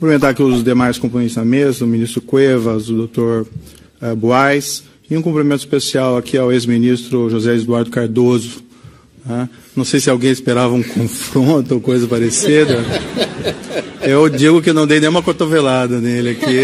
Cumprimentar aqui os demais componentes da mesa, o ministro Cuevas, o doutor uh, Boaz, e um cumprimento especial aqui ao ex-ministro José Eduardo Cardoso. Né? Não sei se alguém esperava um confronto ou coisa parecida. Eu digo que não dei nenhuma cotovelada nele aqui.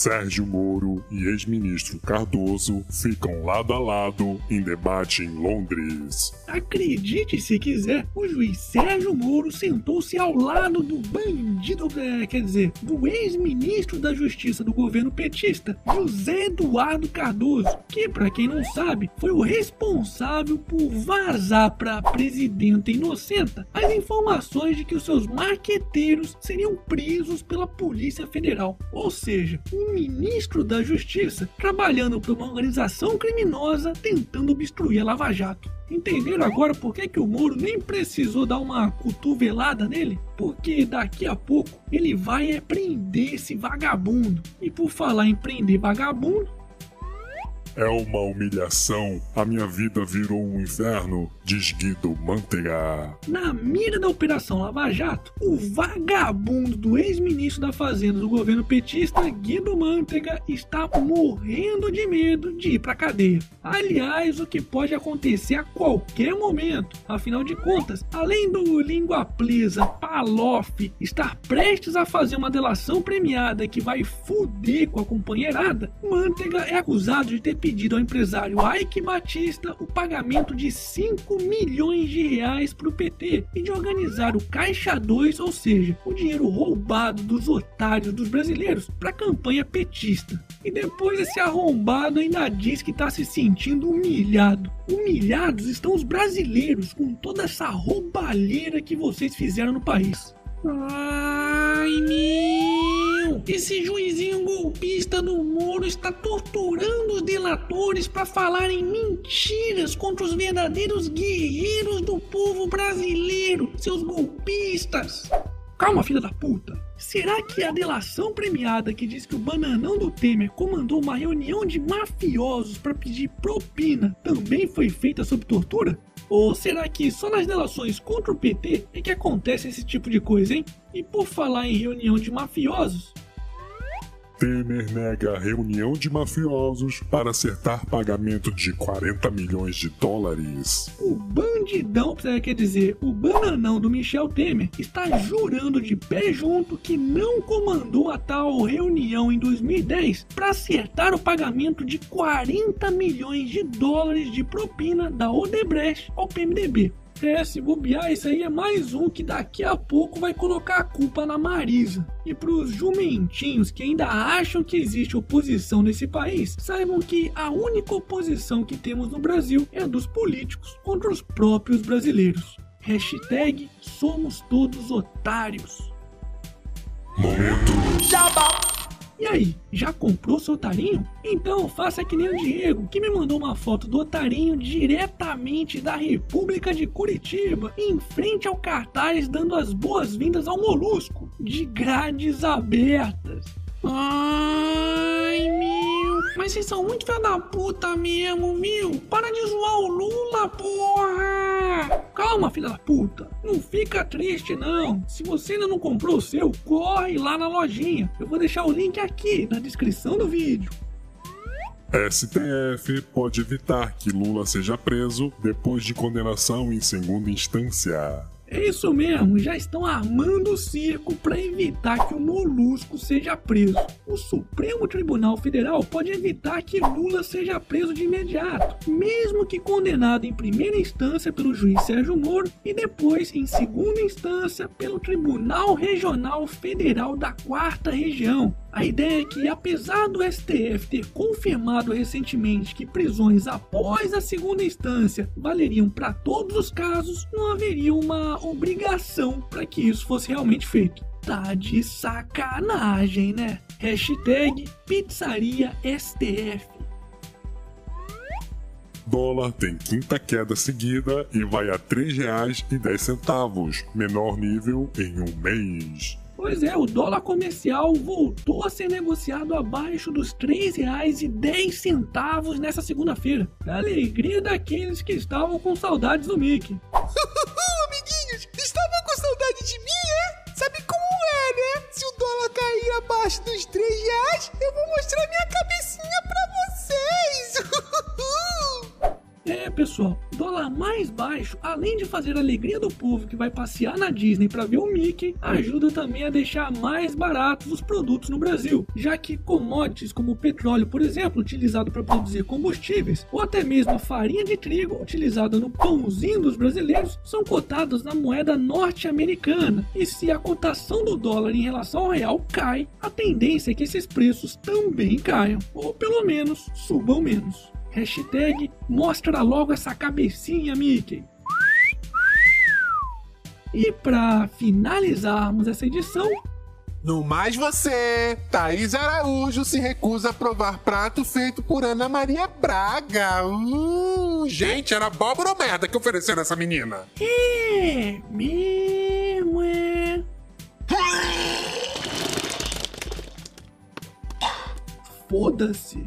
Sérgio Moro e ex-ministro Cardoso ficam lado a lado em debate em Londres. Acredite se quiser, o juiz Sérgio Moro sentou-se ao lado do bandido, é, quer dizer, do ex-ministro da Justiça do governo petista, José Eduardo Cardoso, que, para quem não sabe, foi o responsável por vazar para a presidenta inocenta as informações de que os seus marqueteiros seriam presos pela Polícia Federal. Ou seja, um ministro da Justiça trabalhando para uma organização criminosa tentando obstruir a Lava Jato. Entenderam agora por que, que o Moro nem precisou dar uma cotovelada nele? Porque daqui a pouco ele vai é prender esse vagabundo. E por falar em prender vagabundo, é uma humilhação. A minha vida virou um inferno, diz Guido Mantega. Na mira da Operação Lava Jato, o vagabundo do ex-ministro da Fazenda do governo petista, Guido Mantega, está morrendo de medo de ir pra cadeia. Aliás, o que pode acontecer a qualquer momento. Afinal de contas, além do língua presa Palof estar prestes a fazer uma delação premiada que vai fuder com a companheirada, Mantega é acusado de ter pedido ao empresário Ike Batista o pagamento de 5 milhões de reais para o PT e de organizar o Caixa 2, ou seja, o dinheiro roubado dos otários dos brasileiros para a campanha petista. E depois esse arrombado ainda diz que está se sentindo humilhado. Humilhados estão os brasileiros com toda essa roubalheira que vocês fizeram no país. Ai, meu! Esse juizinho golpista do Moro está torturando os delatores para falarem mentiras contra os verdadeiros guerreiros do povo brasileiro, seus golpistas! Calma, filha da puta! Será que a delação premiada que diz que o bananão do Temer comandou uma reunião de mafiosos para pedir propina também foi feita sob tortura? Ou será que só nas delações contra o PT é que acontece esse tipo de coisa, hein? E por falar em reunião de mafiosos, Temer nega reunião de mafiosos para acertar pagamento de 40 milhões de dólares. O bandidão, quer dizer, o bananão do Michel Temer, está jurando de pé junto que não comandou a tal reunião em 2010 para acertar o pagamento de 40 milhões de dólares de propina da Odebrecht ao PMDB. É, se bobear, isso aí é mais um que daqui a pouco vai colocar a culpa na Marisa. E pros jumentinhos que ainda acham que existe oposição nesse país, saibam que a única oposição que temos no Brasil é a dos políticos contra os próprios brasileiros. Hashtag somos todos otários. Momento. Jabá. E aí, já comprou seu otarinho? Então faça que nem o Diego, que me mandou uma foto do otarinho diretamente da República de Curitiba, em frente ao cartaz dando as boas-vindas ao molusco, de grades abertas. Meu. Mas vocês são muito filha da puta mesmo, viu? Para de zoar o Lula, porra! Calma, filha da puta. Não fica triste, não. Se você ainda não comprou o seu, corre lá na lojinha. Eu vou deixar o link aqui na descrição do vídeo. STF pode evitar que Lula seja preso depois de condenação em segunda instância. É isso mesmo, já estão armando o circo para evitar que o Molusco seja preso. O Supremo Tribunal Federal pode evitar que Lula seja preso de imediato, mesmo que condenado em primeira instância pelo juiz Sérgio Moro e depois em segunda instância pelo Tribunal Regional Federal da Quarta Região. A ideia é que, apesar do STF ter confirmado recentemente que prisões após a segunda instância valeriam para todos os casos, não haveria uma obrigação para que isso fosse realmente feito. Tá de sacanagem, né? Hashtag Pizzaria STF. Dólar tem quinta queda seguida e vai a R$ 3,10, menor nível em um mês. Pois é, o dólar comercial voltou a ser negociado abaixo dos R$ 3,10 nessa segunda-feira. Alegria daqueles que estavam com saudades do Mickey. Amiguinhos, estavam com saudade de mim, é? Sabe como é, né? Se o dólar cair abaixo dos 3 reais, eu vou pessoal, dólar mais baixo, além de fazer a alegria do povo que vai passear na Disney para ver o Mickey, ajuda também a deixar mais baratos os produtos no Brasil, já que commodities como o petróleo, por exemplo, utilizado para produzir combustíveis, ou até mesmo a farinha de trigo utilizada no pãozinho dos brasileiros, são cotados na moeda norte-americana. E se a cotação do dólar em relação ao real cai, a tendência é que esses preços também caiam, ou pelo menos subam menos. Hashtag mostra logo essa cabecinha, Mickey. E para finalizarmos essa edição, No mais você, Thaís Araújo se recusa a provar prato feito por Ana Maria Braga. Uh, gente, era abóbora ou merda que ofereceram essa menina? é mesmo é. Foda-se.